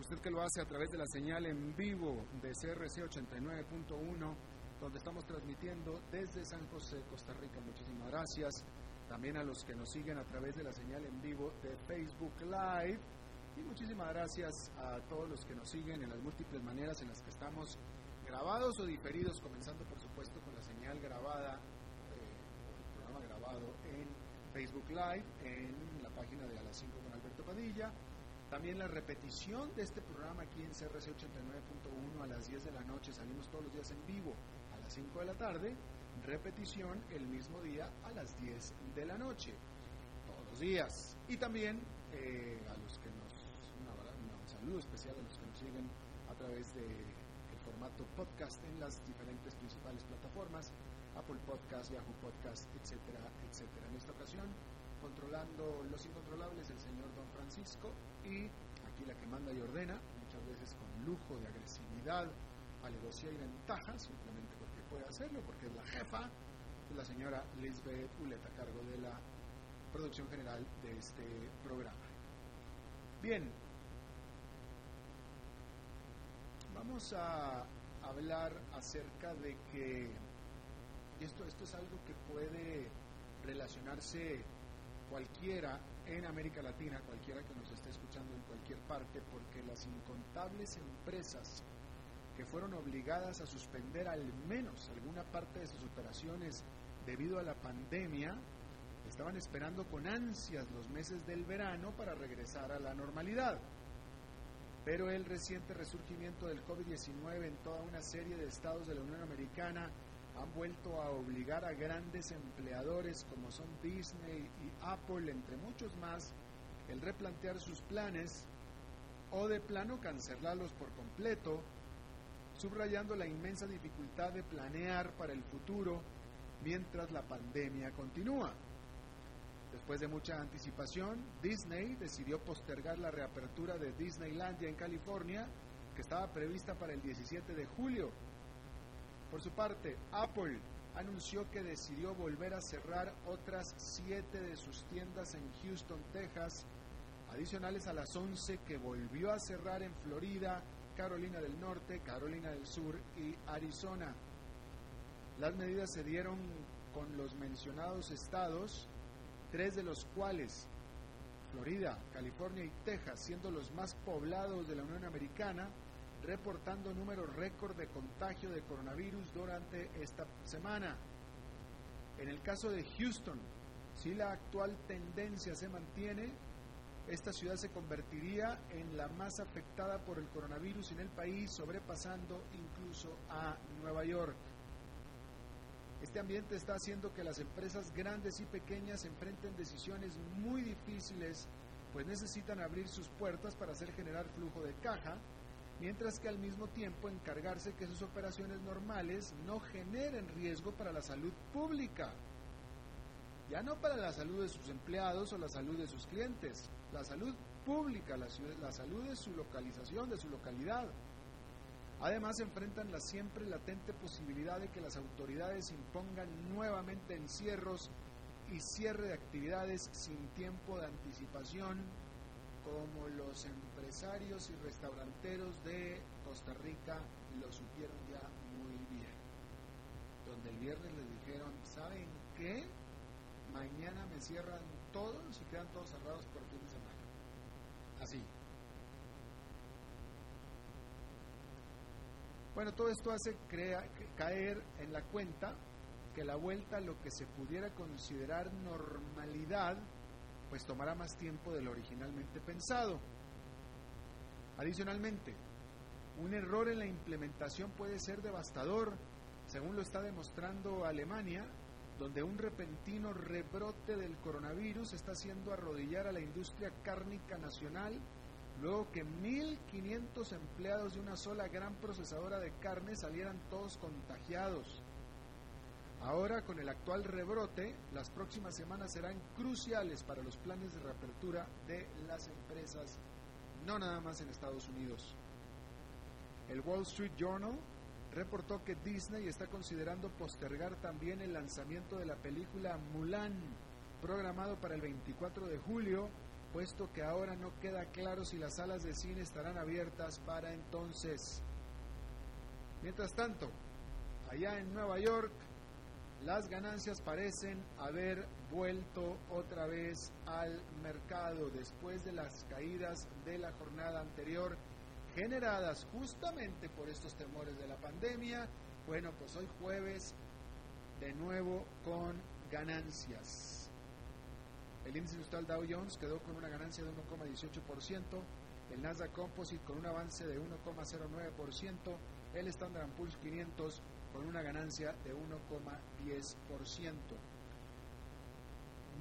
Usted que lo hace a través de la señal en vivo de CRC 89.1, donde estamos transmitiendo desde San José, Costa Rica. Muchísimas gracias. También a los que nos siguen a través de la señal en vivo de Facebook Live. Y muchísimas gracias a todos los que nos siguen en las múltiples maneras en las que estamos grabados o diferidos, comenzando por supuesto con la señal grabada, eh, el programa grabado en Facebook Live, en la página de A las 5 con Alberto Padilla también la repetición de este programa aquí en CRC 89.1 a las 10 de la noche. Salimos todos los días en vivo a las 5 de la tarde. Repetición el mismo día a las 10 de la noche. Todos los días. Y también eh, a los que nos. un saludo especial a los que nos siguen a través el formato podcast en las diferentes principales plataformas. Apple Podcast, Yahoo Podcast, etcétera, etcétera. En esta ocasión controlando los incontrolables el señor Don Francisco y aquí la que manda y ordena, muchas veces con lujo de agresividad, alevosía y ventaja, simplemente porque puede hacerlo, porque es la jefa, es la señora Lisbeth Uleta, a cargo de la producción general de este programa. Bien, vamos a hablar acerca de que, esto, esto es algo que puede relacionarse cualquiera en América Latina, cualquiera que nos esté escuchando en cualquier parte, porque las incontables empresas que fueron obligadas a suspender al menos alguna parte de sus operaciones debido a la pandemia, estaban esperando con ansias los meses del verano para regresar a la normalidad. Pero el reciente resurgimiento del COVID-19 en toda una serie de estados de la Unión Americana han vuelto a obligar a grandes empleadores como son Disney y Apple, entre muchos más, el replantear sus planes o de plano cancelarlos por completo, subrayando la inmensa dificultad de planear para el futuro mientras la pandemia continúa. Después de mucha anticipación, Disney decidió postergar la reapertura de Disneylandia en California, que estaba prevista para el 17 de julio, por su parte, Apple anunció que decidió volver a cerrar otras siete de sus tiendas en Houston, Texas, adicionales a las once que volvió a cerrar en Florida, Carolina del Norte, Carolina del Sur y Arizona. Las medidas se dieron con los mencionados estados, tres de los cuales, Florida, California y Texas, siendo los más poblados de la Unión Americana, reportando números récord de contagio de coronavirus durante esta semana. En el caso de Houston, si la actual tendencia se mantiene, esta ciudad se convertiría en la más afectada por el coronavirus en el país, sobrepasando incluso a Nueva York. Este ambiente está haciendo que las empresas grandes y pequeñas enfrenten decisiones muy difíciles, pues necesitan abrir sus puertas para hacer generar flujo de caja, mientras que al mismo tiempo encargarse que sus operaciones normales no generen riesgo para la salud pública. Ya no para la salud de sus empleados o la salud de sus clientes, la salud pública, la, salud de su localización, de su localidad. Además, enfrentan la siempre latente posibilidad de que las autoridades impongan nuevamente encierros y cierre de actividades sin tiempo de anticipación como los empresarios y restauranteros de Costa Rica lo supieron ya muy bien. Donde el viernes les dijeron, ¿saben qué? Mañana me cierran todos y quedan todos cerrados por fin de semana. Así. Bueno, todo esto hace caer en la cuenta que la vuelta a lo que se pudiera considerar normalidad pues tomará más tiempo de lo originalmente pensado. Adicionalmente, un error en la implementación puede ser devastador, según lo está demostrando Alemania, donde un repentino rebrote del coronavirus está haciendo arrodillar a la industria cárnica nacional, luego que 1.500 empleados de una sola gran procesadora de carne salieran todos contagiados. Ahora, con el actual rebrote, las próximas semanas serán cruciales para los planes de reapertura de las empresas, no nada más en Estados Unidos. El Wall Street Journal reportó que Disney está considerando postergar también el lanzamiento de la película Mulan, programado para el 24 de julio, puesto que ahora no queda claro si las salas de cine estarán abiertas para entonces. Mientras tanto, allá en Nueva York, las ganancias parecen haber vuelto otra vez al mercado después de las caídas de la jornada anterior generadas justamente por estos temores de la pandemia. Bueno, pues hoy jueves de nuevo con ganancias. El índice industrial Dow Jones quedó con una ganancia de 1,18%, el Nasdaq Composite con un avance de 1,09%, el Standard Poor's 500 con una ganancia de 1,10%.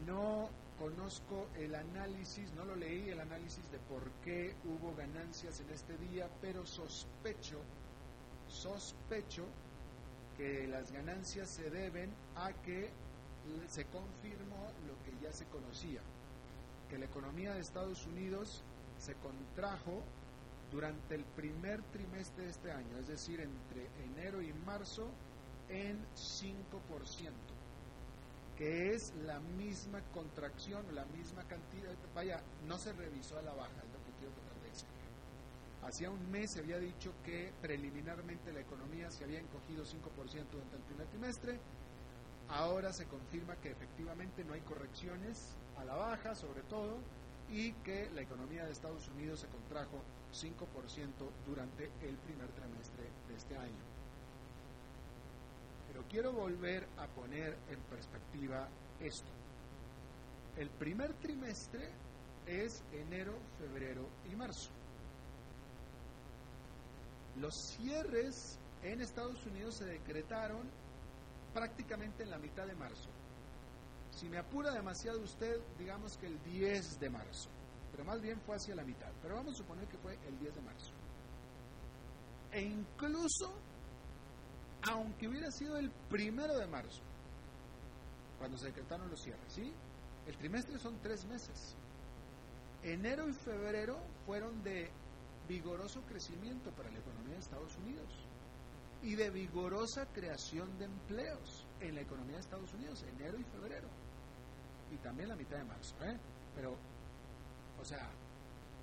No conozco el análisis, no lo leí el análisis de por qué hubo ganancias en este día, pero sospecho, sospecho que las ganancias se deben a que se confirmó lo que ya se conocía, que la economía de Estados Unidos se contrajo durante el primer trimestre de este año, es decir, entre enero y marzo, en 5% que es la misma contracción, la misma cantidad, vaya, no se revisó a la baja, es lo que quiero tratar de decir. Hacía un mes se había dicho que preliminarmente la economía se había encogido 5% durante el primer trimestre, ahora se confirma que efectivamente no hay correcciones a la baja, sobre todo, y que la economía de Estados Unidos se contrajo 5% durante el primer trimestre de este año quiero volver a poner en perspectiva esto. El primer trimestre es enero, febrero y marzo. Los cierres en Estados Unidos se decretaron prácticamente en la mitad de marzo. Si me apura demasiado usted, digamos que el 10 de marzo, pero más bien fue hacia la mitad. Pero vamos a suponer que fue el 10 de marzo. E incluso aunque hubiera sido el primero de marzo, cuando se decretaron los cierres, ¿sí? El trimestre son tres meses. Enero y febrero fueron de vigoroso crecimiento para la economía de Estados Unidos y de vigorosa creación de empleos en la economía de Estados Unidos, enero y febrero. Y también la mitad de marzo, ¿eh? Pero, o sea,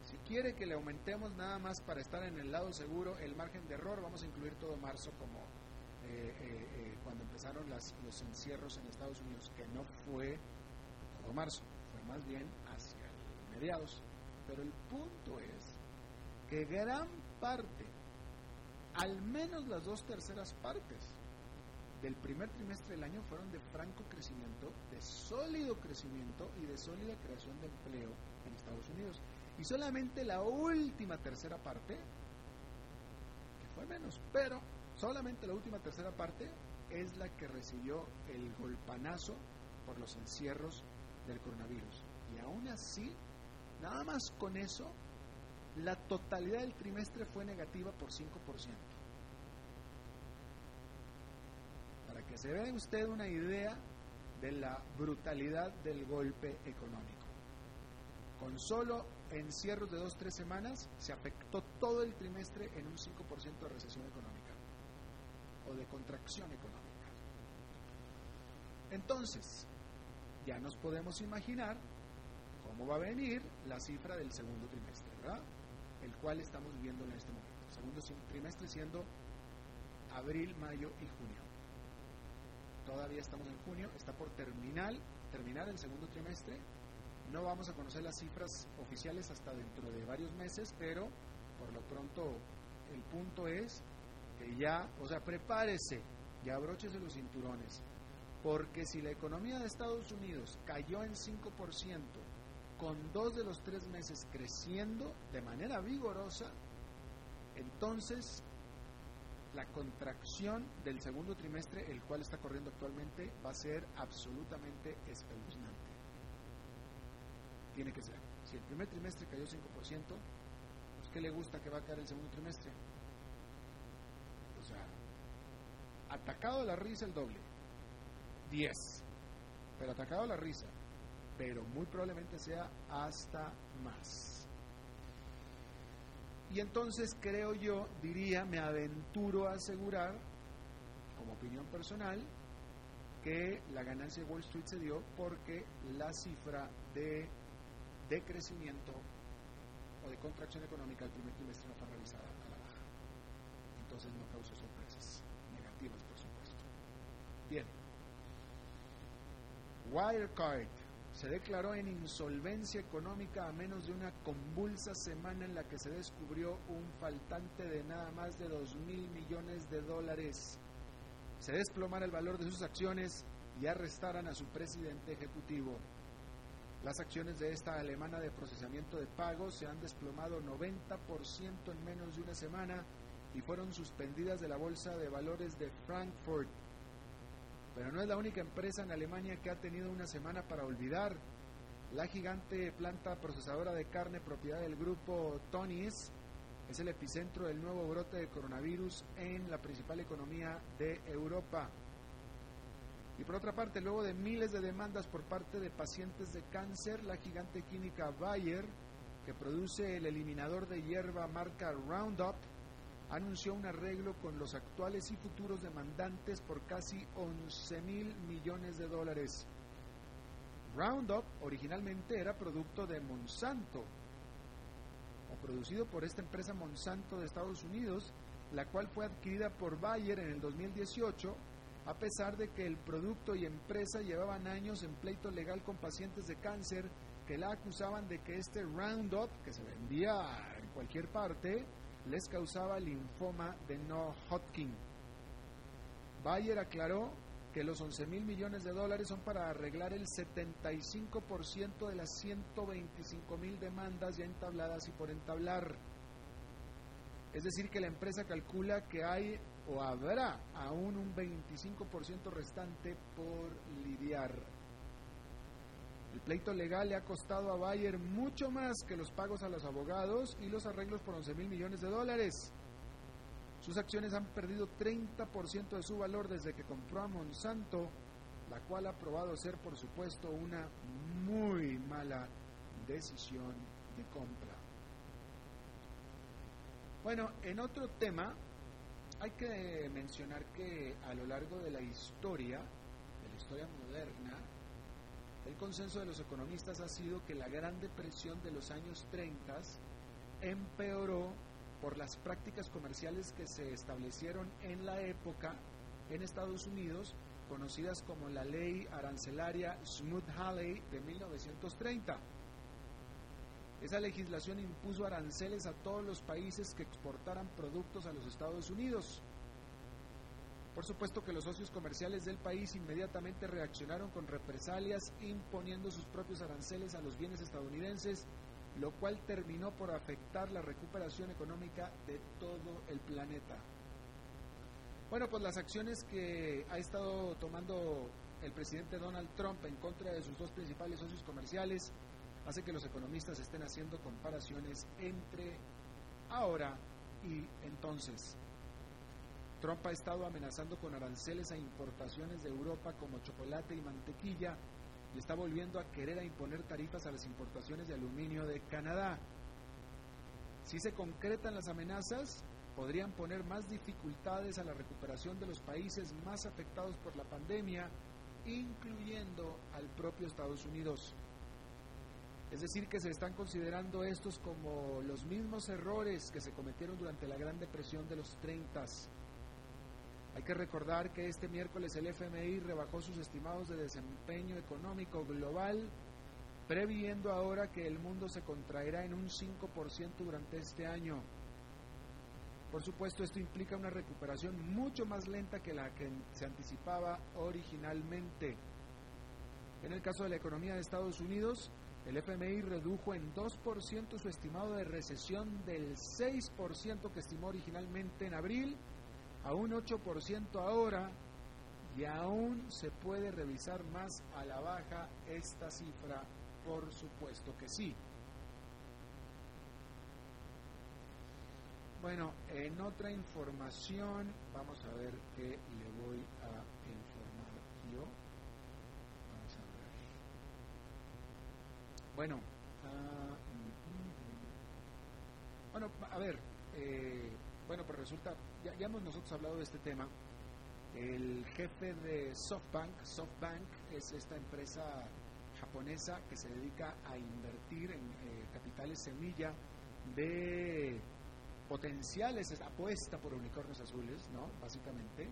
si quiere que le aumentemos nada más para estar en el lado seguro el margen de error, vamos a incluir todo marzo como eh, eh, eh, cuando empezaron las, los encierros en Estados Unidos, que no fue todo marzo, fue más bien hacia mediados. Pero el punto es que gran parte, al menos las dos terceras partes del primer trimestre del año fueron de franco crecimiento, de sólido crecimiento y de sólida creación de empleo en Estados Unidos. Y solamente la última tercera parte, que fue menos, pero Solamente la última tercera parte es la que recibió el golpanazo por los encierros del coronavirus. Y aún así, nada más con eso, la totalidad del trimestre fue negativa por 5%. Para que se vea usted una idea de la brutalidad del golpe económico. Con solo encierros de dos, tres semanas, se afectó todo el trimestre en un 5% de recesión económica o de contracción económica. Entonces, ya nos podemos imaginar cómo va a venir la cifra del segundo trimestre, ¿verdad? El cual estamos viendo en este momento. segundo trimestre siendo abril, mayo y junio. Todavía estamos en junio, está por terminar, terminar el segundo trimestre. No vamos a conocer las cifras oficiales hasta dentro de varios meses, pero por lo pronto el punto es que ya, o sea, prepárese y abróchese los cinturones, porque si la economía de Estados Unidos cayó en 5% con dos de los tres meses creciendo de manera vigorosa, entonces la contracción del segundo trimestre, el cual está corriendo actualmente, va a ser absolutamente espeluznante. Tiene que ser. Si el primer trimestre cayó 5%, pues ¿qué le gusta que va a caer el segundo trimestre? O sea, atacado a la risa el doble. 10. Pero atacado a la risa. Pero muy probablemente sea hasta más. Y entonces creo yo, diría, me aventuro a asegurar, como opinión personal, que la ganancia de Wall Street se dio porque la cifra de decrecimiento o de contracción económica del primer trimestre no fue revisada a la baja. Entonces no causó sorpresas negativas, por supuesto. Bien. Wirecard se declaró en insolvencia económica a menos de una convulsa semana en la que se descubrió un faltante de nada más de 2 mil millones de dólares. Se desplomara el valor de sus acciones y arrestaran a su presidente ejecutivo. Las acciones de esta alemana de procesamiento de pagos se han desplomado 90% en menos de una semana y fueron suspendidas de la Bolsa de Valores de Frankfurt pero no es la única empresa en Alemania que ha tenido una semana para olvidar. La gigante planta procesadora de carne propiedad del grupo Tonys es el epicentro del nuevo brote de coronavirus en la principal economía de Europa. Y por otra parte, luego de miles de demandas por parte de pacientes de cáncer, la gigante química Bayer, que produce el eliminador de hierba marca Roundup, anunció un arreglo con los actuales y futuros demandantes por casi 11 mil millones de dólares. Roundup originalmente era producto de Monsanto, o producido por esta empresa Monsanto de Estados Unidos, la cual fue adquirida por Bayer en el 2018, a pesar de que el producto y empresa llevaban años en pleito legal con pacientes de cáncer que la acusaban de que este Roundup, que se vendía en cualquier parte, les causaba linfoma de no Hodgkin. Bayer aclaró que los 11 mil millones de dólares son para arreglar el 75% de las 125 mil demandas ya entabladas y por entablar. Es decir, que la empresa calcula que hay o habrá aún un 25% restante por lidiar. El pleito legal le ha costado a Bayer mucho más que los pagos a los abogados y los arreglos por 11 mil millones de dólares. Sus acciones han perdido 30% de su valor desde que compró a Monsanto, la cual ha probado ser, por supuesto, una muy mala decisión de compra. Bueno, en otro tema, hay que mencionar que a lo largo de la historia, de la historia moderna, el consenso de los economistas ha sido que la Gran Depresión de los años 30 empeoró por las prácticas comerciales que se establecieron en la época en Estados Unidos, conocidas como la ley arancelaria Smoot-Halley de 1930. Esa legislación impuso aranceles a todos los países que exportaran productos a los Estados Unidos. Por supuesto que los socios comerciales del país inmediatamente reaccionaron con represalias imponiendo sus propios aranceles a los bienes estadounidenses, lo cual terminó por afectar la recuperación económica de todo el planeta. Bueno, pues las acciones que ha estado tomando el presidente Donald Trump en contra de sus dos principales socios comerciales hace que los economistas estén haciendo comparaciones entre ahora y entonces. Trump ha estado amenazando con aranceles a importaciones de Europa como chocolate y mantequilla y está volviendo a querer imponer tarifas a las importaciones de aluminio de Canadá. Si se concretan las amenazas, podrían poner más dificultades a la recuperación de los países más afectados por la pandemia, incluyendo al propio Estados Unidos. Es decir, que se están considerando estos como los mismos errores que se cometieron durante la Gran Depresión de los 30 hay que recordar que este miércoles el FMI rebajó sus estimados de desempeño económico global, previendo ahora que el mundo se contraerá en un 5% durante este año. Por supuesto, esto implica una recuperación mucho más lenta que la que se anticipaba originalmente. En el caso de la economía de Estados Unidos, El FMI redujo en 2% su estimado de recesión del 6% que estimó originalmente en abril a un 8% ahora y aún se puede revisar más a la baja esta cifra, por supuesto que sí. Bueno, en otra información, vamos a ver qué le voy a informar yo. Vamos a ver. Bueno, ah, mm, mm. bueno, a ver, eh, bueno, pues resulta, ya, hemos nosotros hablado de este tema. El jefe de SoftBank, SoftBank es esta empresa japonesa que se dedica a invertir en eh, capitales semilla de potenciales, es apuesta por unicornios azules, ¿no? Básicamente.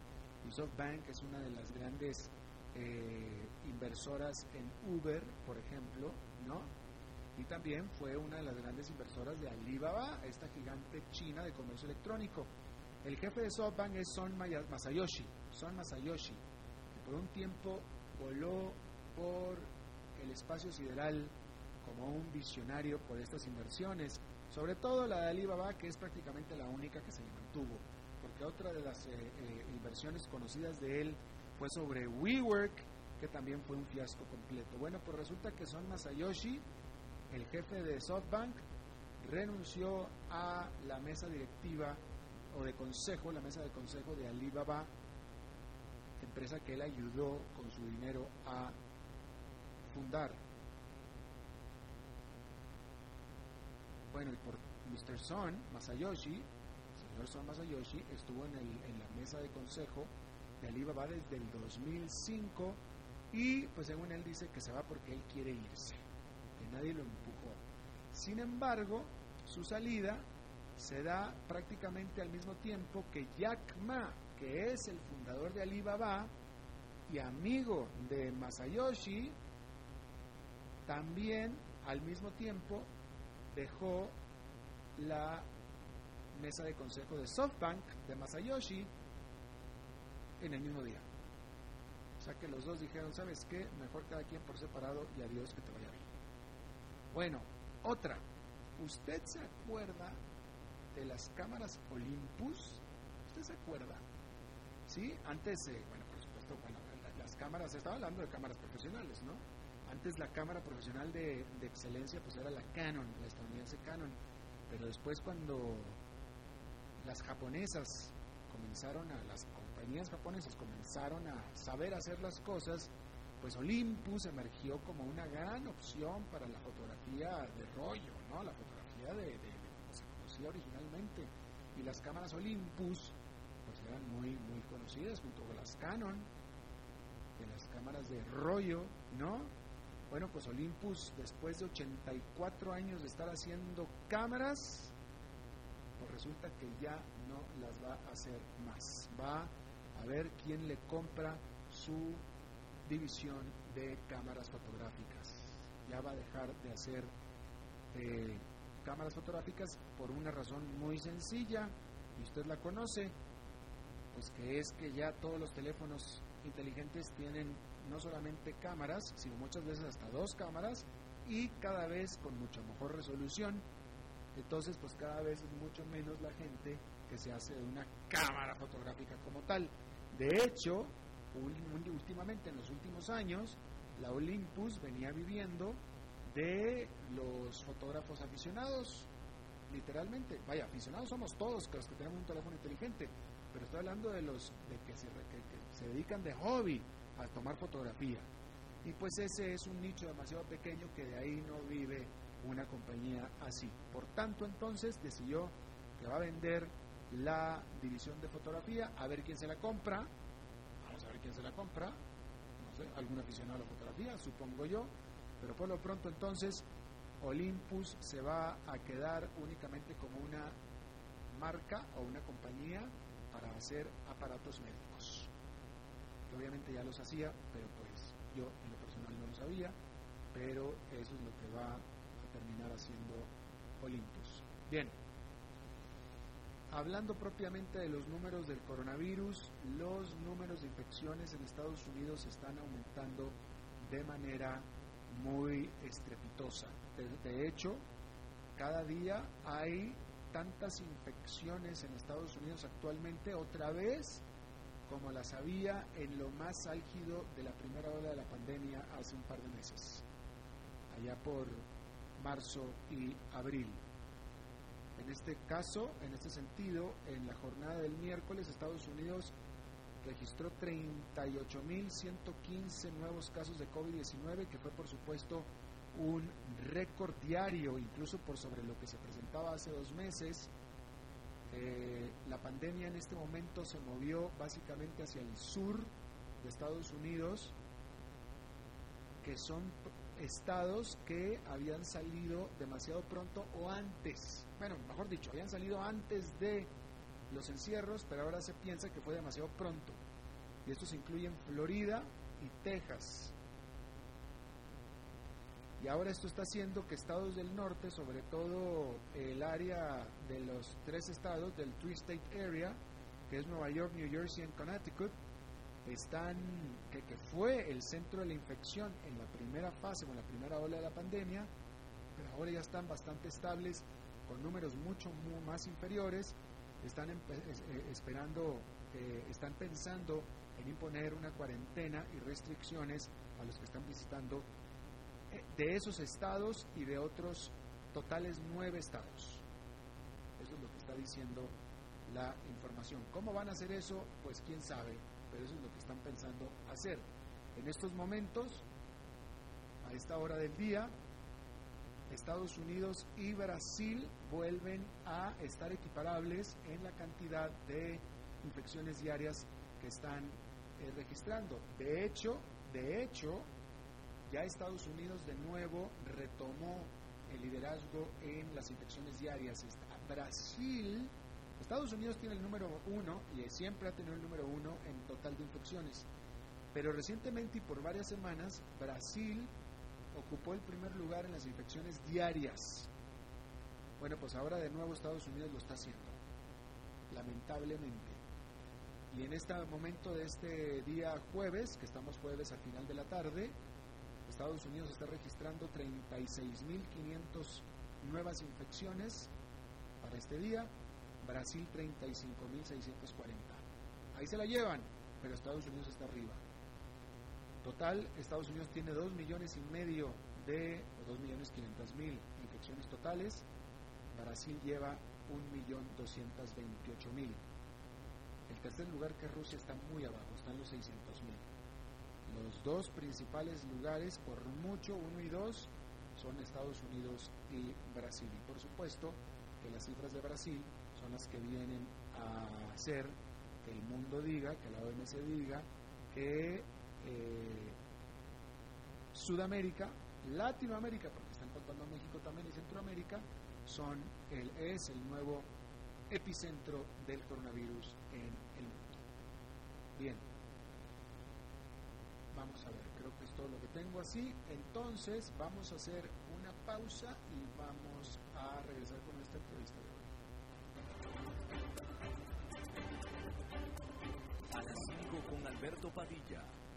Y SoftBank es una de las grandes eh, inversoras en Uber, por ejemplo, ¿no? Y también fue una de las grandes inversoras de Alibaba, esta gigante china de comercio electrónico. El jefe de SoftBank es Son Masayoshi, Son Masayoshi, que por un tiempo voló por el espacio sideral como un visionario por estas inversiones sobre todo la de Alibaba, que es prácticamente la única que se le mantuvo, porque otra de las eh, eh, inversiones conocidas de él fue sobre WeWork, que también fue un fiasco completo. Bueno, pues resulta que Son Masayoshi, el jefe de SoftBank, renunció a la mesa directiva o de consejo, la mesa de consejo de Alibaba, empresa que él ayudó con su dinero a fundar. Bueno, y por Mr. Son Masayoshi, señor Son Masayoshi, estuvo en, en la mesa de consejo de Alibaba desde el 2005 y pues según él dice que se va porque él quiere irse, nadie lo empujó. Sin embargo, su salida se da prácticamente al mismo tiempo que Jack Ma, que es el fundador de Alibaba y amigo de Masayoshi, también al mismo tiempo dejó la mesa de consejo de SoftBank de Masayoshi en el mismo día. O sea que los dos dijeron, ¿sabes qué? Mejor cada quien por separado y adiós que te vaya bien. Bueno, otra. ¿Usted se acuerda de las cámaras Olympus? ¿Usted se acuerda? ¿Sí? Antes, bueno, por supuesto, las cámaras, estaba hablando de cámaras profesionales, ¿no? Antes la cámara profesional de, excelencia pues era la Canon, la estadounidense Canon, pero después cuando las japonesas comenzaron a, las compañías japonesas comenzaron a saber hacer las cosas, pues Olympus emergió como una gran opción para la fotografía de rollo, ¿no? La fotografía de, de, como se conocía originalmente. Y las cámaras Olympus pues eran muy, muy conocidas junto con las Canon, de las cámaras de rollo, ¿no? Bueno, pues Olympus, después de 84 años de estar haciendo cámaras, pues resulta que ya no las va a hacer más. Va a ver quién le compra su división de cámaras fotográficas. Ya va a dejar de hacer eh, cámaras fotográficas por una razón muy sencilla, y usted la conoce, pues que es que ya todos los teléfonos inteligentes tienen no solamente cámaras, sino muchas veces hasta dos cámaras y cada vez con mucha mejor resolución. Entonces, pues cada vez es mucho menos la gente que se hace de una cámara fotográfica como tal. De hecho, últimamente, en los últimos años, la Olympus venía viviendo de los fotógrafos aficionados, literalmente. Vaya, aficionados somos todos los que tenemos un teléfono inteligente, pero estoy hablando de los de que se, que se dedican de hobby a tomar fotografía. Y pues ese es un nicho demasiado pequeño que de ahí no vive una compañía así. Por tanto, entonces decidió que va a vender la división de fotografía, a ver quién se la compra. Quién se la compra. No sé, algún aficionado a la fotografía, supongo yo. Pero por lo pronto entonces Olympus se va a quedar únicamente como una marca o una compañía para hacer aparatos médicos obviamente ya los hacía, pero pues yo en lo personal no lo sabía, pero eso es lo que va a terminar haciendo Olympus. Bien, hablando propiamente de los números del coronavirus, los números de infecciones en Estados Unidos están aumentando de manera muy estrepitosa. De, hecho, cada día hay tantas infecciones en Estados Unidos actualmente, otra vez, como las había en lo más álgido de la primera ola de la pandemia hace un par de meses, allá por marzo y abril. En este caso, en este sentido, en la jornada del miércoles, Estados Unidos registró 38.115 nuevos casos de COVID-19, que fue por supuesto un récord diario, incluso por sobre lo que se presentaba hace dos meses. Eh, la pandemia en este momento se movió básicamente hacia el sur de Estados Unidos, que son estados que habían salido demasiado pronto o antes, bueno, mejor dicho, habían salido antes de los encierros, pero ahora se piensa que fue demasiado pronto. Y estos incluyen Florida y Texas. Y ahora esto está haciendo que estados del norte, sobre todo el área de los tres estados del Tri-State Area, que es Nueva York, New Jersey y Connecticut, están, que, fue el centro de la infección en la primera fase, en la primera ola de la pandemia, pero ahora ya están bastante estables, con números mucho más inferiores, están eh, esperando, eh, están pensando en imponer una cuarentena y restricciones a los que están visitando eh, de esos estados y de otros totales nueve estados. Eso es lo que está diciendo la información. ¿Cómo van a hacer eso? Pues quién sabe pero eso es lo que están pensando hacer. En estos momentos, a esta hora del día, Estados Unidos y Brasil vuelven a estar equiparables en la cantidad de infecciones diarias que están eh, registrando. De hecho, de hecho, ya Estados Unidos de nuevo retomó el liderazgo en las infecciones diarias. Brasil Estados Unidos tiene el número uno y siempre ha tenido el número uno en total de infecciones. Pero recientemente y por varias semanas, Brasil ocupó el primer lugar en las infecciones diarias. Bueno, pues ahora de nuevo Estados Unidos lo está haciendo, lamentablemente. Y en este momento de este día jueves, que estamos jueves al final de la tarde, Estados Unidos está registrando 36.500 nuevas infecciones para este día, Brasil 35.640. Ahí se la llevan, pero Estados Unidos está arriba. Total, Estados Unidos tiene 2 millones y medio de, o 2 millones 500 mil infecciones totales. Brasil lleva 1.228.000. El tercer lugar que Rusia está muy abajo, están los 600.000. Los dos principales lugares, por mucho, uno y dos, son Estados Unidos y Brasil. Y por supuesto que las cifras de Brasil son las que vienen a hacer que el mundo diga, que la OMS diga, que eh, Sudamérica, Latinoamérica, porque están contando México también y Centroamérica, son el, es el nuevo epicentro del coronavirus en el mundo. Bien, vamos a ver, creo que es todo lo que tengo así. Entonces vamos a hacer una pausa y vamos a regresar con esta entrevista. Alberto Padilla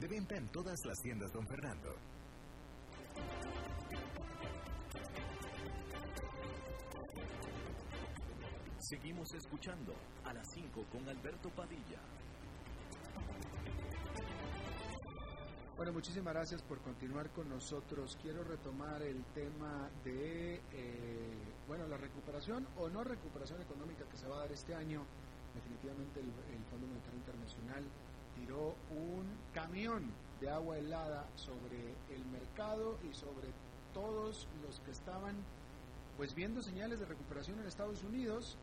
De venta en todas las tiendas Don Fernando. Seguimos escuchando a las 5 con Alberto Padilla. Bueno, muchísimas gracias por continuar con nosotros. Quiero retomar el tema de, eh, bueno, la recuperación o no recuperación económica que se va a dar este año. Definitivamente el, el Fondo Monetario Internacional tiró un camión de agua helada sobre el mercado y sobre todos los que estaban pues viendo señales de recuperación en Estados Unidos.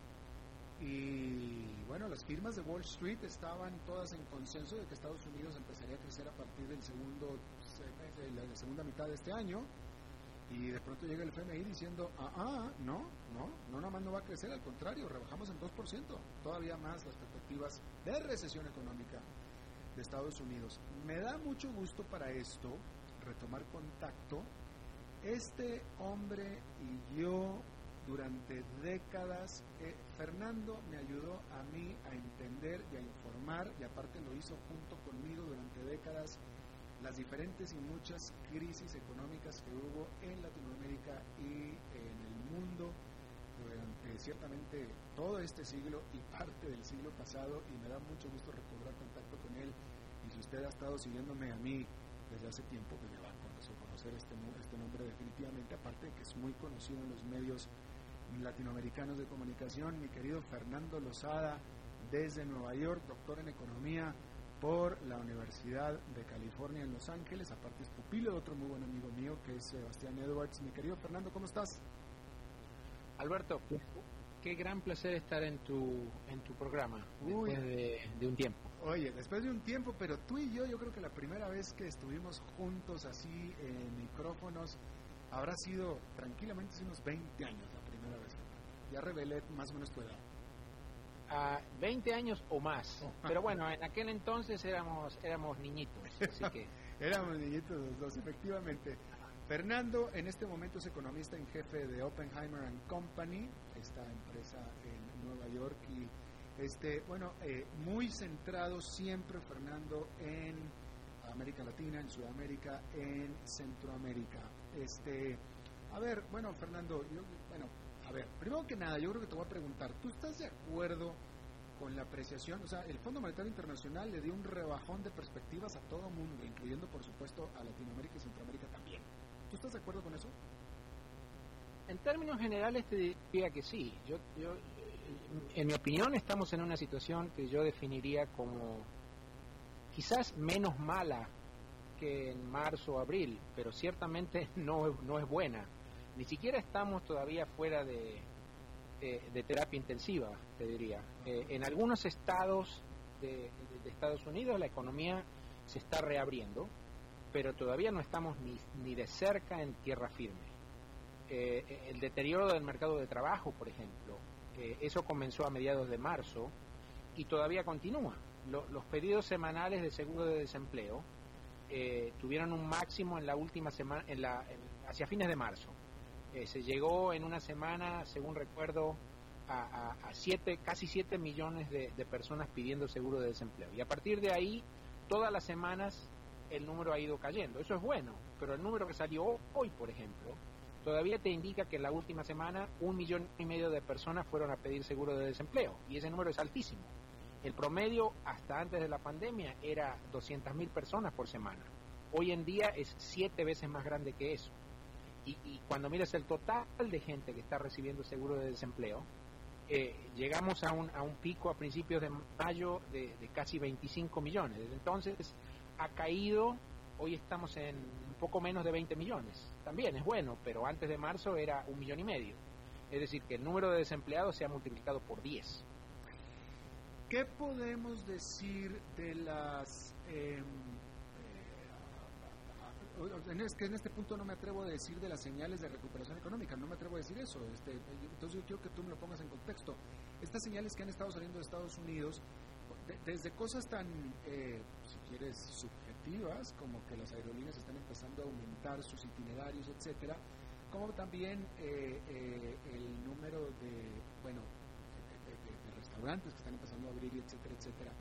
Y bueno, las firmas de Wall Street estaban todas en consenso de que Estados Unidos empezaría a crecer a partir del segundo de la segunda mitad de este año. Y de pronto llega el FMI diciendo, ah, ah, no, no, no nada más no va a crecer, al contrario, rebajamos en 2%, todavía más las perspectivas de recesión económica de Estados Unidos. Me da mucho gusto para esto retomar contacto. Este hombre y yo durante décadas, eh, Fernando me ayudó a mí a entender y a informar, y aparte lo hizo junto conmigo durante décadas, las diferentes y muchas crisis económicas que hubo en Latinoamérica y en el mundo durante ciertamente todo este siglo y parte del siglo pasado, y me da mucho gusto recobrar contacto con él. Y si usted ha estado siguiéndome a mí desde hace tiempo, pues me va a conocer, este, este nombre definitivamente, aparte de que es muy conocido en los medios latinoamericanos de comunicación, mi querido Fernando Lozada, desde Nueva York, doctor en economía por la Universidad de California en Los Ángeles, aparte es pupilo de otro muy buen amigo mío que es Sebastián Edwards. Mi querido Fernando, ¿cómo estás? Alberto, qué gran placer estar en tu, en tu programa después de, de, un tiempo. Oye, después de un tiempo, pero tú y yo, yo creo que la primera vez que estuvimos juntos así en micrófonos habrá sido tranquilamente hace unos 20 años ya revelé más o menos tu edad. A 20 años o más. Pero bueno, en aquel entonces éramos éramos niñitos, así que... éramos niñitos los dos, efectivamente. Fernando en este momento es economista en jefe de Oppenheimer and Company, esta empresa en Nueva York y este, bueno, eh, muy centrado siempre Fernando en América Latina, en Sudamérica, en Centroamérica. Este, a ver, bueno, Fernando, yo, bueno, a ver, primero que nada, yo creo que te voy a preguntar, ¿tú estás de acuerdo con la apreciación? O sea, el Fondo Monetario Internacional le dio un rebajón de perspectivas a todo mundo, incluyendo por supuesto a Latinoamérica y Centroamérica también. ¿Tú estás de acuerdo con eso? En términos generales te diría que sí. Yo, yo, en mi opinión, estamos en una situación que yo definiría como quizás menos mala que en marzo o abril, pero ciertamente no, no es buena ni siquiera estamos todavía fuera de, de, terapia intensiva, te diría. Eh, en algunos estados de, Estados Unidos la economía se está reabriendo, pero todavía no estamos ni, ni de cerca en tierra firme. Eh, el deterioro del mercado de trabajo, por ejemplo, eh, eso comenzó a mediados de marzo y todavía continúa. los pedidos semanales de seguro de desempleo tuvieron un máximo en la última semana, en la, hacia fines de marzo eh, se llegó en una semana, según recuerdo, a, siete, casi 7 millones de, personas pidiendo seguro de desempleo. Y a partir de ahí, todas las semanas el número ha ido cayendo. Eso es bueno, pero el número que salió hoy, por ejemplo, todavía te indica que en la última semana un millón y medio de personas fueron a pedir seguro de desempleo. Y ese número es altísimo. El promedio hasta antes de la pandemia era 200 mil personas por semana. Hoy en día es siete veces más grande que eso y, cuando miras el total de gente que está recibiendo seguro de desempleo, eh, llegamos a un, a un pico a principios de mayo de, casi 25 millones. Entonces ha caído, hoy estamos en un poco menos de 20 millones. También es bueno, pero antes de marzo era un millón y medio. Es decir, que el número de desempleados se ha multiplicado por 10. ¿Qué podemos decir de las... Eh, es que en este punto no me atrevo a decir de las señales de recuperación económica, no me atrevo a decir eso. Este, entonces yo quiero que tú me lo pongas en contexto. Estas señales que han estado saliendo de Estados Unidos, desde cosas tan, eh, si quieres, subjetivas, como que las aerolíneas están empezando a aumentar sus itinerarios, etcétera, como también eh, eh, el número de, bueno, de, restaurantes que están empezando a abrir, etcétera, etcétera.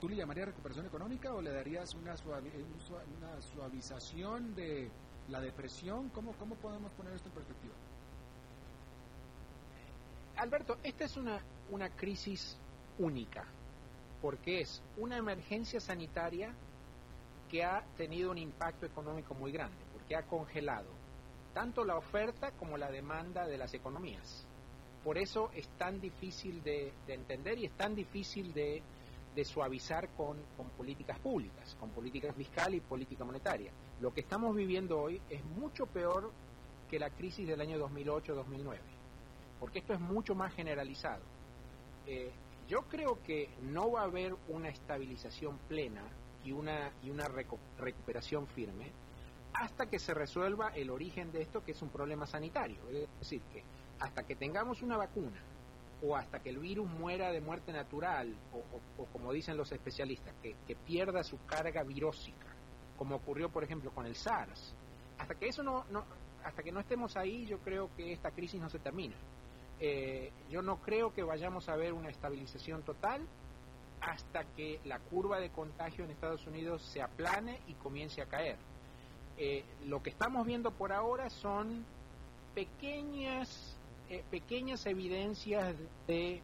¿tú le llamarías recuperación económica o le darías una, una suavización de la depresión? ¿Cómo, ¿Cómo podemos poner esto en perspectiva? Alberto, esta es una, una crisis única, porque es una emergencia sanitaria que ha tenido un impacto económico muy grande, porque ha congelado tanto la oferta como la demanda de las economías. Por eso es tan difícil de, entender y es tan difícil de, suavizar con, con, políticas públicas, con política fiscal y política monetaria. Lo que estamos viviendo hoy es mucho peor que la crisis del año 2008-2009, porque esto es mucho más generalizado. Eh, yo creo que no va a haber una estabilización plena y una, y una recuperación firme hasta que se resuelva el origen de esto, que es un problema sanitario. Es decir, que hasta que tengamos una vacuna o hasta que el virus muera de muerte natural, o, como dicen los especialistas, que, pierda su carga virósica, como ocurrió, por ejemplo, con el SARS, hasta que eso no, no hasta que no estemos ahí, yo creo que esta crisis no se termina. Eh, yo no creo que vayamos a ver una estabilización total hasta que la curva de contagio en Estados Unidos se aplane y comience a caer. Eh, lo que estamos viendo por ahora son pequeñas, eh, pequeñas evidencias de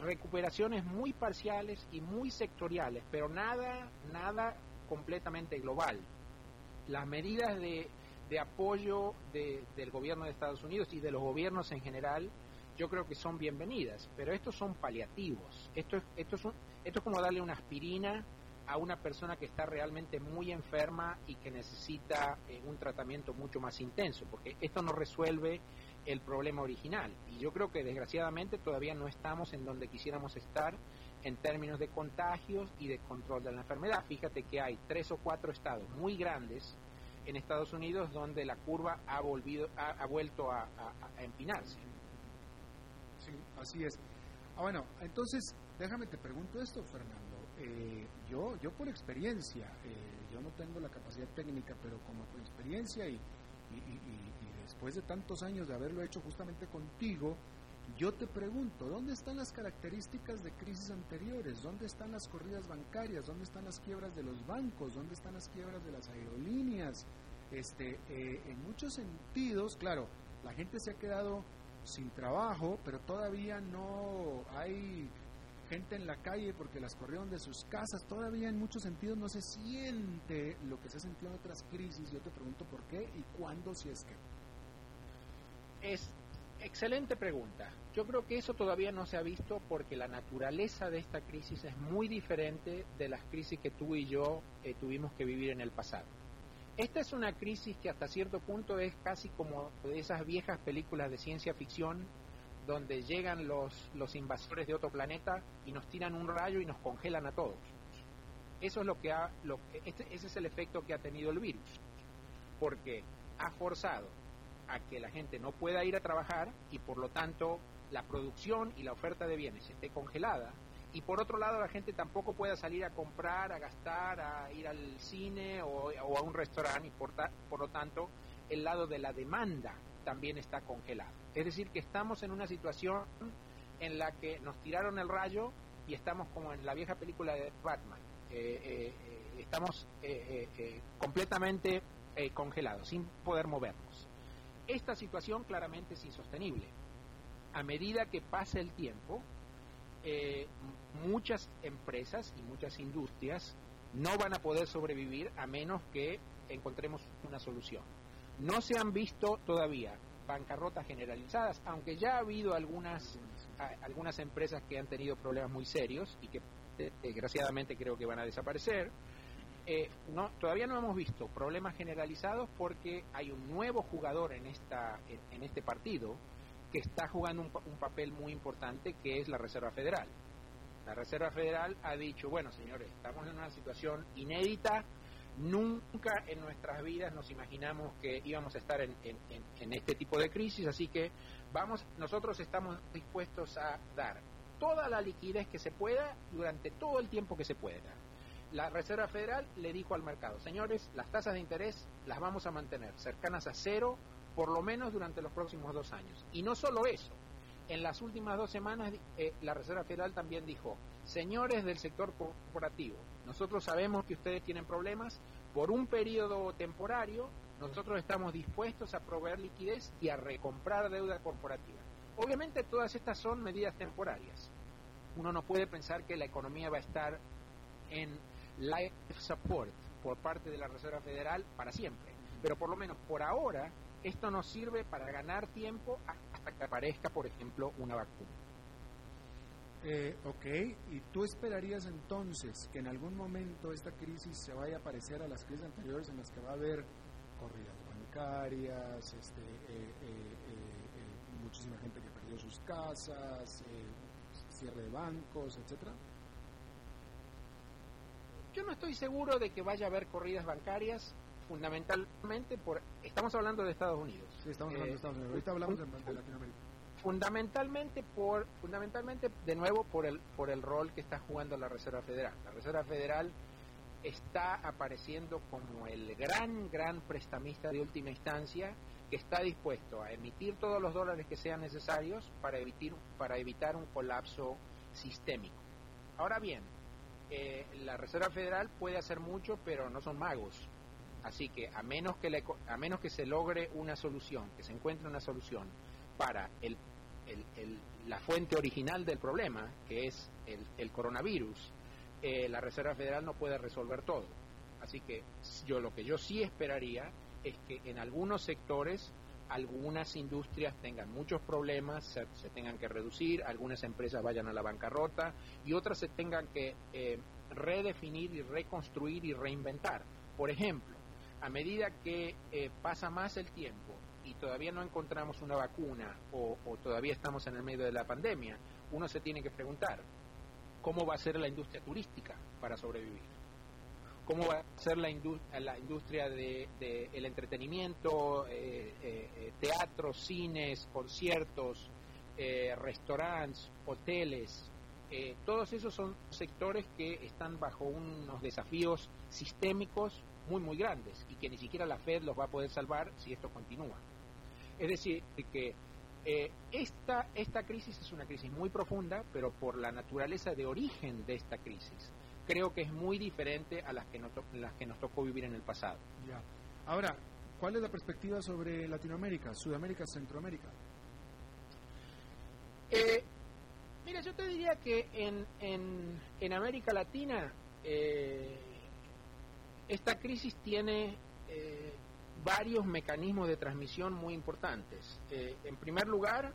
recuperaciones muy parciales y muy sectoriales, pero nada, nada completamente global. Las medidas de, apoyo del gobierno de Estados Unidos y de los gobiernos en general, yo creo que son bienvenidas, pero estos son paliativos. Esto es, esto es, esto es como darle una aspirina a una persona que está realmente muy enferma y que necesita eh, un tratamiento mucho más intenso, porque esto no resuelve el problema original. Y yo creo que desgraciadamente todavía no estamos en donde quisiéramos estar en términos de contagios y de control de la enfermedad. Fíjate que hay tres o cuatro estados muy grandes en Estados Unidos donde la curva ha, volvido, ha, vuelto a, empinarse. Sí, así es. Ah, bueno, entonces déjame te pregunto esto, Fernando. Eh, yo, yo por experiencia, eh, yo no tengo la capacidad técnica, pero como por experiencia y, después de tantos años de haberlo hecho justamente contigo, yo te pregunto, ¿dónde están las características de crisis anteriores? ¿Dónde están las corridas bancarias? ¿Dónde están las quiebras de los bancos? ¿Dónde están las quiebras de las aerolíneas? Este, eh, en muchos sentidos, claro, la gente se ha quedado sin trabajo, pero todavía no hay gente en la calle porque las corrieron de sus casas, todavía en muchos sentidos no se siente lo que se ha sentido en otras crisis. Yo te pregunto por qué y cuándo, si es que. Es excelente pregunta. Yo creo que eso todavía no se ha visto porque la naturaleza de esta crisis es muy diferente de las crisis que tú y yo eh, tuvimos que vivir en el pasado. Esta es una crisis que hasta cierto punto es casi como de esas viejas películas de ciencia ficción donde llegan los, los invasores de otro planeta y nos tiran un rayo y nos congelan a todos. Eso es lo que ha, lo, este, ese es el efecto que ha tenido el virus, porque ha forzado a que la gente no pueda ir a trabajar y por lo tanto la producción y la oferta de bienes esté congelada y por otro lado la gente tampoco pueda salir a comprar, a gastar, a ir al cine o, a un restaurante y por, por lo tanto el lado de la demanda también está congelado. Es decir, que estamos en una situación en la que nos tiraron el rayo y estamos como en la vieja película de Batman. Eh, eh, eh, estamos completamente congelados, sin poder movernos. Esta situación claramente es insostenible. A medida que pasa el tiempo, muchas empresas y muchas industrias no van a poder sobrevivir a menos que encontremos una solución. No se han visto todavía bancarrotas generalizadas, aunque ya ha habido algunas, algunas empresas que han tenido problemas muy serios y que desgraciadamente creo que van a desaparecer. Eh, no, todavía no hemos visto problemas generalizados porque hay un nuevo jugador en, esta, en, este partido que está jugando un, un, papel muy importante que es la Reserva Federal. La Reserva Federal ha dicho, bueno señores, estamos en una situación inédita, Nunca en nuestras vidas nos imaginamos que íbamos a estar en, este tipo de crisis, así que vamos, nosotros estamos dispuestos a dar toda la liquidez que se pueda durante todo el tiempo que se pueda. La Reserva Federal le dijo al mercado, señores, las tasas de interés las vamos a mantener cercanas a cero por lo menos durante los próximos dos años. Y no solo eso, en las últimas dos semanas eh, la Reserva Federal también dijo, señores del sector corporativo, nosotros sabemos que ustedes tienen problemas, por un periodo temporario nosotros estamos dispuestos a proveer liquidez y a recomprar deuda corporativa. obviamente todas estas son medidas temporarias. Uno no puede pensar que la economía va a estar en life support por parte de la Reserva Federal para siempre. Pero por lo menos por ahora, esto nos sirve para ganar tiempo hasta que aparezca, por ejemplo, una vacuna. Eh, ok, ¿y tú esperarías entonces que en algún momento esta crisis se vaya a parecer a las crisis anteriores en las que va a haber corridas bancarias, este, eh, eh, muchísima gente que perdió sus casas, cierre de bancos, etcétera? Yo no estoy seguro de que vaya a haber corridas bancarias fundamentalmente por estamos hablando de Estados Unidos. Sí, estamos hablando de Estados Unidos. Ahorita hablamos de, de Latinoamérica fundamentalmente por fundamentalmente de nuevo por el por el rol que está jugando la Reserva Federal. La Reserva Federal está apareciendo como el gran gran prestamista de última instancia que está dispuesto a emitir todos los dólares que sean necesarios para evitar para evitar un colapso sistémico. Ahora bien, eh, la Reserva Federal puede hacer mucho, pero no son magos. Así que a menos que a menos que se logre una solución, que se encuentre una solución para el la fuente original del problema, que es el, coronavirus, eh, la Reserva Federal no puede resolver todo. Así que yo lo que yo sí esperaría es que en algunos sectores algunas industrias tengan muchos problemas, se, tengan que reducir, algunas empresas vayan a la bancarrota y otras se tengan que eh, redefinir y reconstruir y reinventar. Por ejemplo, a medida que eh, pasa más el tiempo y todavía no encontramos una vacuna o, todavía estamos en el medio de la pandemia, uno se tiene que preguntar, ¿cómo va a ser la industria turística para sobrevivir? ¿Cómo va a ser la, industria del de, el entretenimiento, eh, eh, teatros, cines, conciertos, eh, restaurantes, hoteles? todos esos son sectores que están bajo unos desafíos sistémicos muy, muy grandes y que ni siquiera la Fed los va a poder salvar si esto continúa. Es decir, que eh, esta, esta crisis es una crisis muy profunda, pero por la naturaleza de origen de esta crisis, creo que es muy diferente a las que nos, las que nos tocó vivir en el pasado. Ya. Ahora, ¿cuál es la perspectiva sobre Latinoamérica, Sudamérica, Centroamérica? Eh, mira, yo te diría que en, en, en América Latina eh, esta crisis tiene eh, varios mecanismos de transmisión muy importantes. Eh, en primer lugar,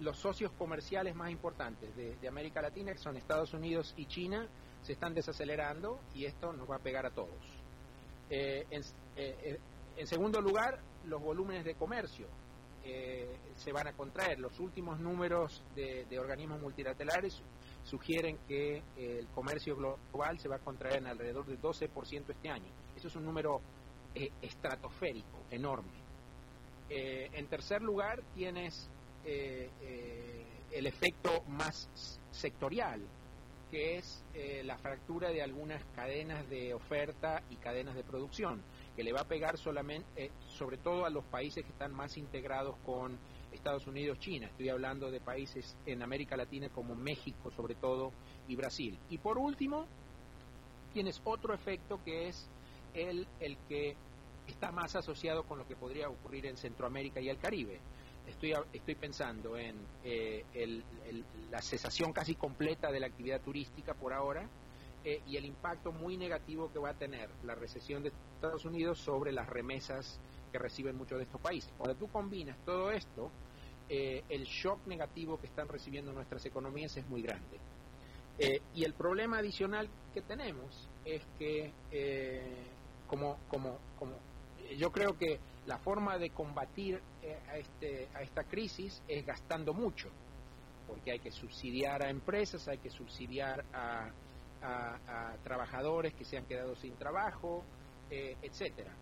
los socios comerciales más importantes de, América Latina, que son Estados Unidos y China, se están desacelerando y esto nos va a pegar a todos. Eh, en, segundo lugar, los volúmenes de comercio se van a contraer. Los últimos números de, de organismos multilaterales sugieren que el comercio global se va a contraer en alrededor del 12% este año. Eso es un número eh, estratosférico, enorme. Eh, en tercer lugar, tienes eh, el efecto más sectorial, que es la fractura de algunas cadenas de oferta y cadenas de producción, que le va a pegar solamente, sobre todo a los países que están más integrados con Estados Unidos, China. Estoy hablando de países en América Latina como México, sobre todo, y Brasil. Y por último, tienes otro efecto que es el, el que está más asociado con lo que podría ocurrir en Centroamérica y el Caribe. Estoy, estoy pensando en eh, la cesación casi completa de la actividad turística por ahora eh, y el impacto muy negativo que va a tener la recesión de Estados Unidos sobre las remesas que reciben muchos de estos países. Cuando tú combinas todo esto, eh, el shock negativo que están recibiendo nuestras economías es muy grande. y el problema adicional que tenemos es que como, como, como yo creo que la forma de combatir eh, a, este, a esta crisis es gastando mucho, porque hay que subsidiar a empresas, hay que subsidiar a, trabajadores que se han quedado sin trabajo, eh, etcétera.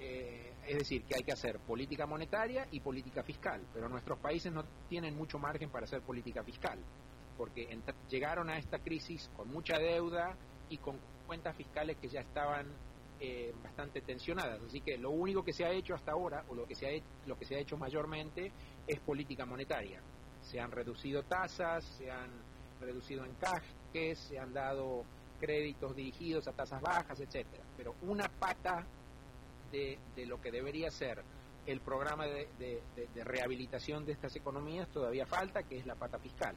Eh, es decir, que hay que hacer política monetaria y política fiscal, pero nuestros países no tienen mucho margen para hacer política fiscal, porque llegaron a esta crisis con mucha deuda y con cuentas fiscales que ya estaban eh, bastante tensionadas. Así que lo único que se ha hecho hasta ahora, o lo que se ha, hecho, lo que se ha hecho mayormente, es política monetaria. Se han reducido tasas, se han reducido encajes, se han dado créditos dirigidos a tasas bajas, etcétera. Pero una pata de, de lo que debería ser el programa de, de, rehabilitación de estas economías todavía falta, que es la pata fiscal.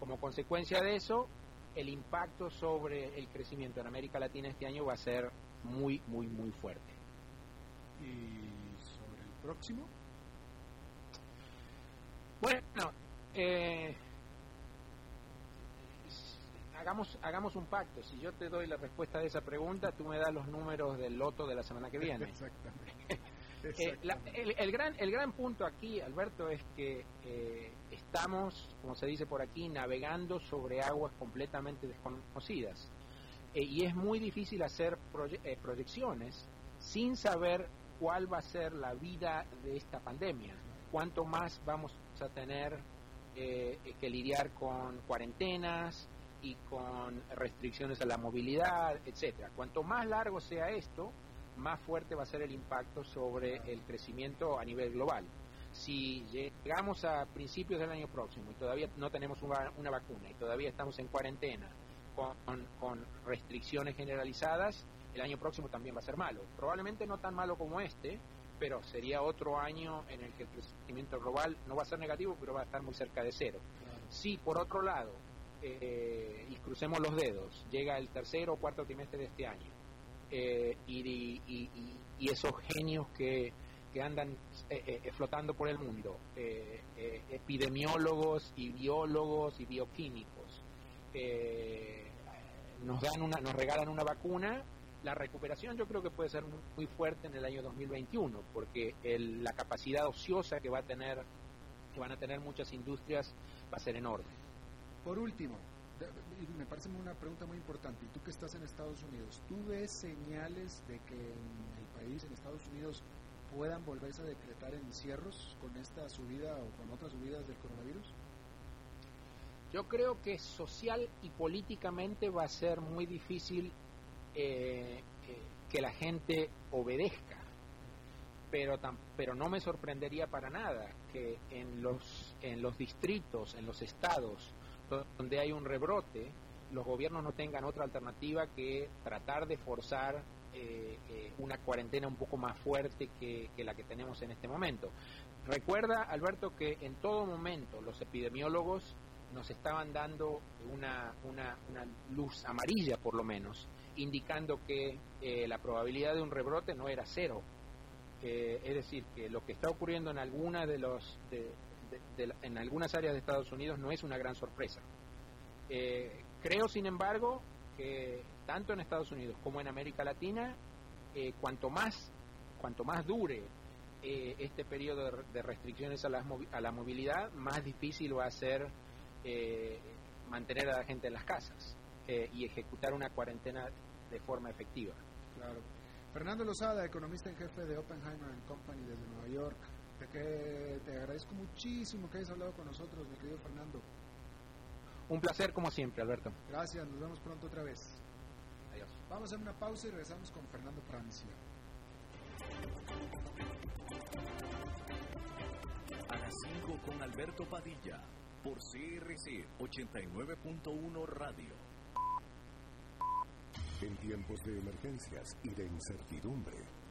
Como consecuencia de eso, el impacto sobre el crecimiento en América Latina este año va a ser muy, muy, muy fuerte. ¿Y sobre el próximo? Bueno, eh, hagamos, hagamos un pacto. Si yo te doy la respuesta de esa pregunta, tú me das los números del loto de la semana que viene. Exactamente. Eh, el, gran, el gran punto aquí, Alberto, es que eh, estamos, como se dice por aquí, navegando sobre aguas completamente desconocidas. Eh, y es muy difícil hacer proyecciones sin saber cuál va a ser la vida de esta pandemia. Cuánto más vamos a tener que lidiar con cuarentenas y con restricciones a la movilidad, etcétera. Cuanto más largo sea esto, más fuerte va a ser el impacto sobre el crecimiento a nivel global. Si llegamos a principios del año próximo y todavía no tenemos una, vacuna y todavía estamos en cuarentena con, restricciones generalizadas, el año próximo también va a ser malo. Probablemente no tan malo como este, pero sería otro año en el que el crecimiento global no va a ser negativo, pero va a estar muy cerca de cero. Si por otro lado, eh, y crucemos los dedos, llega el tercer o cuarto trimestre de este año, eh, y, esos genios que, que andan eh, flotando por el mundo, epidemiólogos y biólogos y bioquímicos, nos dan una, nos regalan una vacuna. La recuperación yo creo que puede ser muy, fuerte en el año 2021, porque la capacidad ociosa que va a tener, que van a tener muchas industrias, va a ser enorme. Por último, me parece una pregunta muy importante. Tú que estás en Estados Unidos, ¿tú ves señales de que en el país, en Estados Unidos, puedan volverse a decretar encierros con esta subida o con otras subidas del coronavirus? Yo creo que social y políticamente va a ser muy difícil eh, eh, que la gente obedezca, pero, pero no me sorprendería para nada que en los, en los distritos, en los estados, donde hay un rebrote, los gobiernos no tengan otra alternativa que tratar de forzar eh, eh, una cuarentena un poco más fuerte que, la que tenemos en este momento. Recuerda, Alberto, que en todo momento los epidemiólogos nos estaban dando una, una, luz amarilla, por lo menos, indicando que eh, la probabilidad de un rebrote no era cero. es decir, que lo que está ocurriendo en alguna de los en algunas áreas de Estados Unidos no es una gran sorpresa. Eh, creo, sin embargo, que tanto en Estados Unidos como en América Latina, eh, cuanto más cuanto más dure eh, este periodo de, restricciones a la, a la, movilidad, más difícil va a ser mantener a la gente en las casas y ejecutar una cuarentena de forma efectiva. Claro. Fernando Lozada, economista en jefe de Oppenheimer Company desde Nueva York que te agradezco muchísimo que hayas hablado con nosotros, mi querido Fernando. Un placer como siempre, Alberto. Gracias, nos vemos pronto otra vez. Adiós. Vamos a hacer una pausa y regresamos con Fernando Francia. A las 5 con Alberto Padilla, por CRC 89.1 Radio. En tiempos de emergencias y de incertidumbre,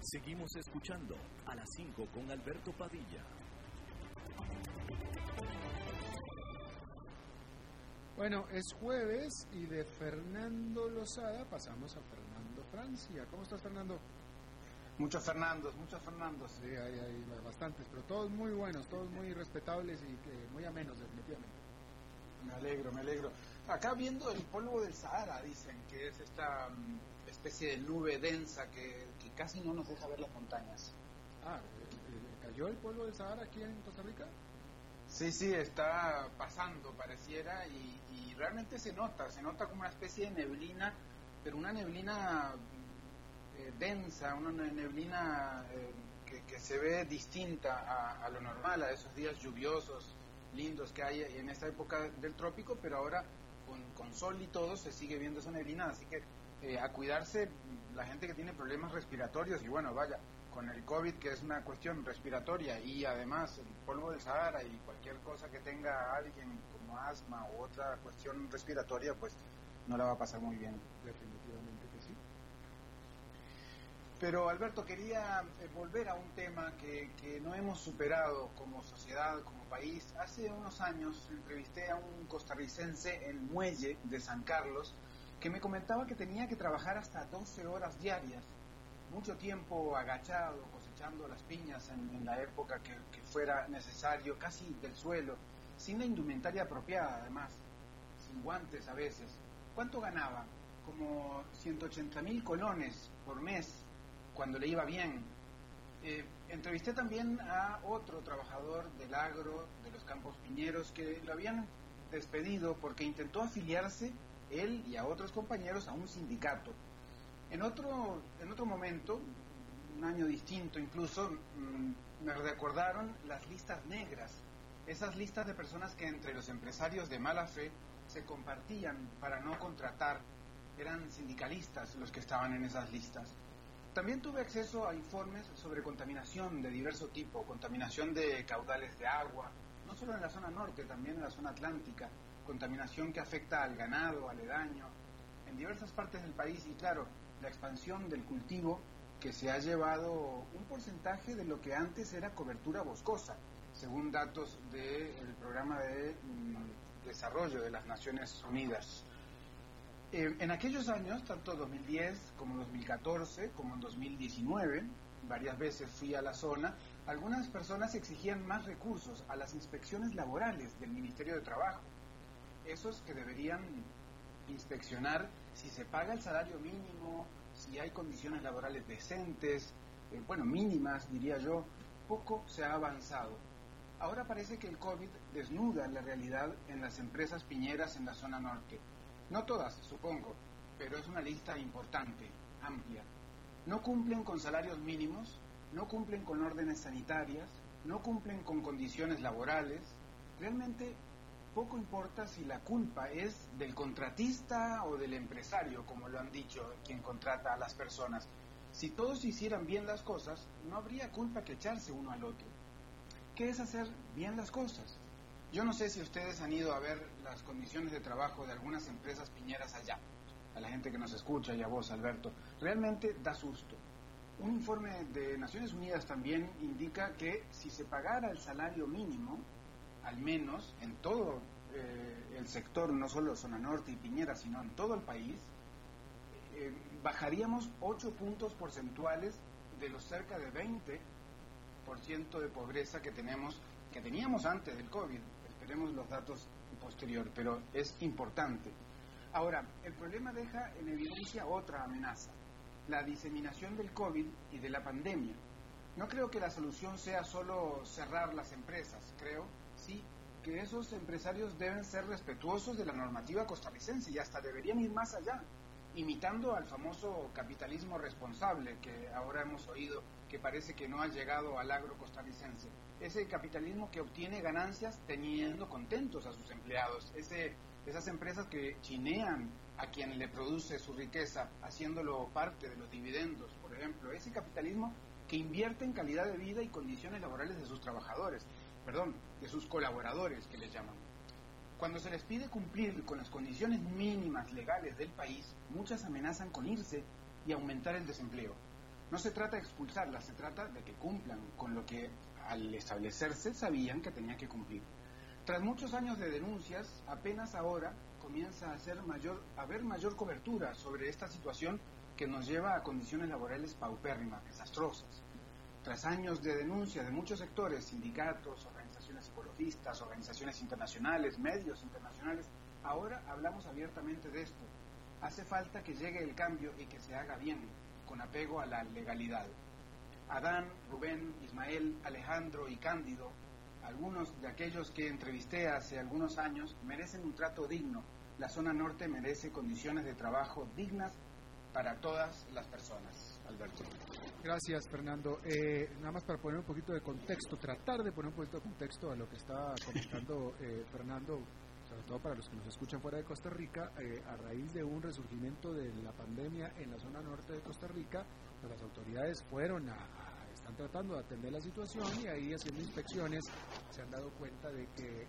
Seguimos escuchando a las 5 con Alberto Padilla. Bueno, es jueves y de Fernando Lozada pasamos a Fernando Francia. ¿Cómo estás, Fernando? Muchos Fernandos, muchos Fernandos. Sí, hay, hay bastantes, pero todos muy buenos, todos muy respetables y muy amenos, definitivamente. Me alegro, me alegro. Acá viendo el polvo del Sahara, dicen que es esta mm, especie de nube densa que, casi no nos deja ver las montañas. Ah, ¿eh, eh, ¿cayó el polvo del Sahara aquí en Costa Rica? Sí, sí, está pasando, pareciera, y, realmente se nota, se nota como una especie de neblina, pero una neblina eh, densa, una neblina que, se ve distinta a, a, lo normal, a esos días lluviosos, lindos que hay en esta época del trópico, pero ahora con, sol y todo se sigue viendo esa neblina, así que eh, a cuidarse la gente que tiene problemas respiratorios y bueno, vaya, con el COVID que es una cuestión respiratoria y además el polvo del Sahara y cualquier cosa que tenga alguien como asma u otra cuestión respiratoria, pues no la va a pasar muy bien. Pero Alberto, quería eh, volver a un tema que, que, no hemos superado como sociedad, como país. Hace unos años entrevisté a un costarricense en Muelle de San Carlos que me comentaba que tenía que trabajar hasta 12 horas diarias, mucho tiempo agachado, cosechando las piñas en, la época que, que fuera necesario, casi del suelo, sin la indumentaria apropiada además, sin guantes a veces. ¿Cuánto ganaba? Como 180 mil colones por mes cuando le iba bien. Eh, entrevisté también a otro trabajador del agro, de los campos piñeros, que lo habían despedido porque intentó afiliarse él y a otros compañeros a un sindicato. En otro, en otro momento, un año distinto incluso, mm, me recordaron las listas negras, esas listas de personas que entre los empresarios de mala fe se compartían para no contratar. Eran sindicalistas los que estaban en esas listas. También tuve acceso a informes sobre contaminación de diverso tipo, contaminación de caudales de agua, no solo en la zona norte, también en la zona atlántica, contaminación que afecta al ganado, aledaño, en diversas partes del país y claro, la expansión del cultivo que se ha llevado un porcentaje de lo que antes era cobertura boscosa, según datos del programa de mm, desarrollo de las Naciones Unidas. Eh, en aquellos años, tanto 2010 como 2014, como en 2019, varias veces fui a la zona, algunas personas exigían más recursos a las inspecciones laborales del Ministerio de Trabajo. Esos que deberían inspeccionar si se paga el salario mínimo, si hay condiciones laborales decentes, eh, bueno, mínimas, diría yo, poco se ha avanzado. Ahora parece que el COVID desnuda la realidad en las empresas piñeras en la zona norte no todas, supongo, pero es una lista importante, amplia. No cumplen con salarios mínimos, no cumplen con órdenes sanitarias, no cumplen con condiciones laborales. Realmente poco importa si la culpa es del contratista o del empresario, como lo han dicho quien contrata a las personas. Si todos hicieran bien las cosas, no habría culpa que echarse uno al otro. ¿Qué es hacer bien las cosas? Yo no sé si ustedes han ido a ver las condiciones de trabajo de algunas empresas piñeras allá, a la gente que nos escucha y a vos, Alberto. Realmente da susto. Un informe de Naciones Unidas también indica que si se pagara el salario mínimo, al menos en todo eh, el sector, no solo zona norte y Piñera, sino en todo el país, eh, bajaríamos 8 puntos porcentuales de los cerca de 20% de pobreza que tenemos que teníamos antes del COVID veremos los datos posterior, pero es importante. Ahora, el problema deja en evidencia otra amenaza, la diseminación del COVID y de la pandemia. No creo que la solución sea solo cerrar las empresas, creo, sí, que esos empresarios deben ser respetuosos de la normativa costarricense y hasta deberían ir más allá, imitando al famoso capitalismo responsable que ahora hemos oído que parece que no ha llegado al agro costarricense. Ese capitalismo que obtiene ganancias teniendo contentos a sus empleados, ese, esas empresas que chinean a quien le produce su riqueza, haciéndolo parte de los dividendos, por ejemplo, ese capitalismo que invierte en calidad de vida y condiciones laborales de sus trabajadores, perdón, de sus colaboradores que les llaman. Cuando se les pide cumplir con las condiciones mínimas legales del país, muchas amenazan con irse y aumentar el desempleo. No se trata de expulsarlas, se trata de que cumplan con lo que al establecerse sabían que tenía que cumplir. Tras muchos años de denuncias, apenas ahora comienza a, mayor, haber mayor cobertura sobre esta situación que nos lleva a condiciones laborales paupérrimas, desastrosas. Tras años de denuncia de muchos sectores, sindicatos, ecologistas, organizaciones internacionales, medios internacionales, ahora hablamos abiertamente de esto. Hace falta que llegue el cambio y que se haga bien, con apego a la legalidad. Adán, Rubén, Ismael, Alejandro y Cándido, algunos de aquellos que entrevisté hace algunos años, merecen un trato digno. La zona norte merece condiciones de trabajo dignas para todas las personas. Alberto. Gracias, Fernando. Eh, nada más para poner un poquito de contexto, tratar de poner un poquito de contexto a lo que está comentando eh, Fernando, sobre todo para los que nos escuchan fuera de Costa Rica, eh, a raíz de un resurgimiento de la pandemia en la zona norte de Costa Rica, pues las autoridades fueron a, están tratando de atender la situación y ahí haciendo inspecciones se han dado cuenta de que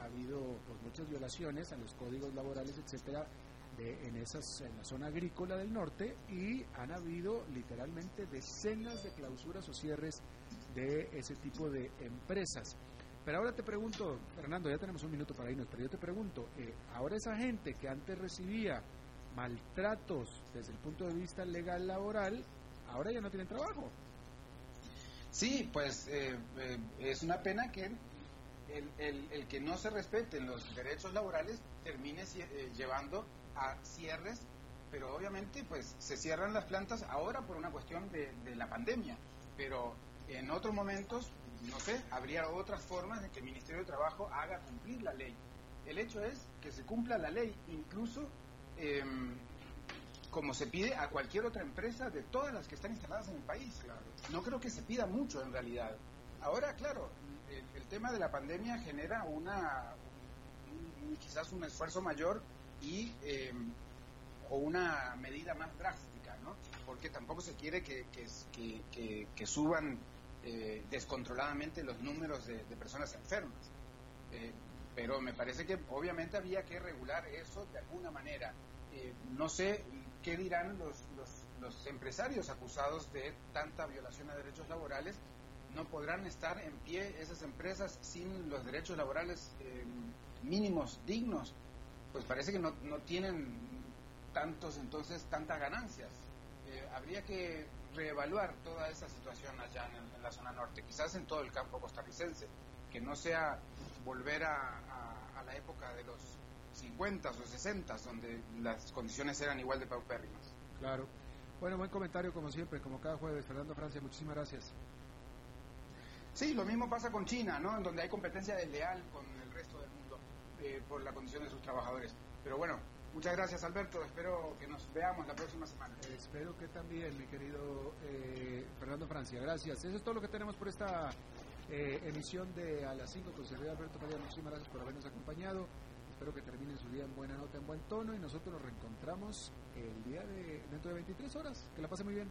ha habido pues, muchas violaciones a los códigos laborales, etcétera, en, esas, en la zona agrícola del norte y han habido literalmente decenas de clausuras o cierres de ese tipo de empresas. Pero ahora te pregunto, Fernando, ya tenemos un minuto para irnos, pero yo te pregunto, eh, ahora esa gente que antes recibía maltratos desde el punto de vista legal laboral, ahora ya no tienen trabajo. Sí, pues eh, eh, es una pena que el, el, el, que no se respeten los derechos laborales termine llevando a cierres, pero obviamente pues se cierran las plantas ahora por una cuestión de, la pandemia, pero en otros momentos, no sé, habría otras formas de que el Ministerio de Trabajo haga cumplir la ley. El hecho es que se cumpla la ley, incluso em, como se pide a cualquier otra empresa de todas las que están instaladas en el país. No creo que se pida mucho en realidad. Ahora, claro, el, tema de la pandemia genera una, quizás un esfuerzo mayor y em, o una medida más drástica, ¿no? Porque tampoco se quiere que, que, suban eh, descontroladamente los números de, personas enfermas. Eh, pero me parece que obviamente había que regular eso de alguna manera. Eh, no sé qué dirán los, los, los, empresarios acusados de tanta violación a derechos laborales. No podrán estar en pie esas empresas sin los derechos laborales em, mínimos dignos pues parece que no, no tienen tantos, entonces, tantas ganancias. Eh, habría que reevaluar toda esa situación allá en, la zona norte, quizás en todo el campo costarricense, que no sea volver a, la época de los 50 o 60, donde las condiciones eran igual de paupérrimas. Claro. Bueno, buen comentario como siempre, como cada jueves. Fernando Francia, muchísimas gracias. Sí, lo mismo pasa con China, ¿no? En donde hay competencia desleal con el resto del mundo. Eh, por la condición de sus trabajadores. Pero bueno, muchas gracias Alberto, espero que nos veamos la próxima semana. espero que también, mi querido eh, Fernando Francia, gracias. Eso es todo lo que tenemos por esta eh, emisión de A las 5 con Alberto María, muchísimas gracias por habernos acompañado. Espero que terminen su día en buena nota, en buen tono y nosotros nos reencontramos el día de dentro de 23 horas. Que la pase muy bien.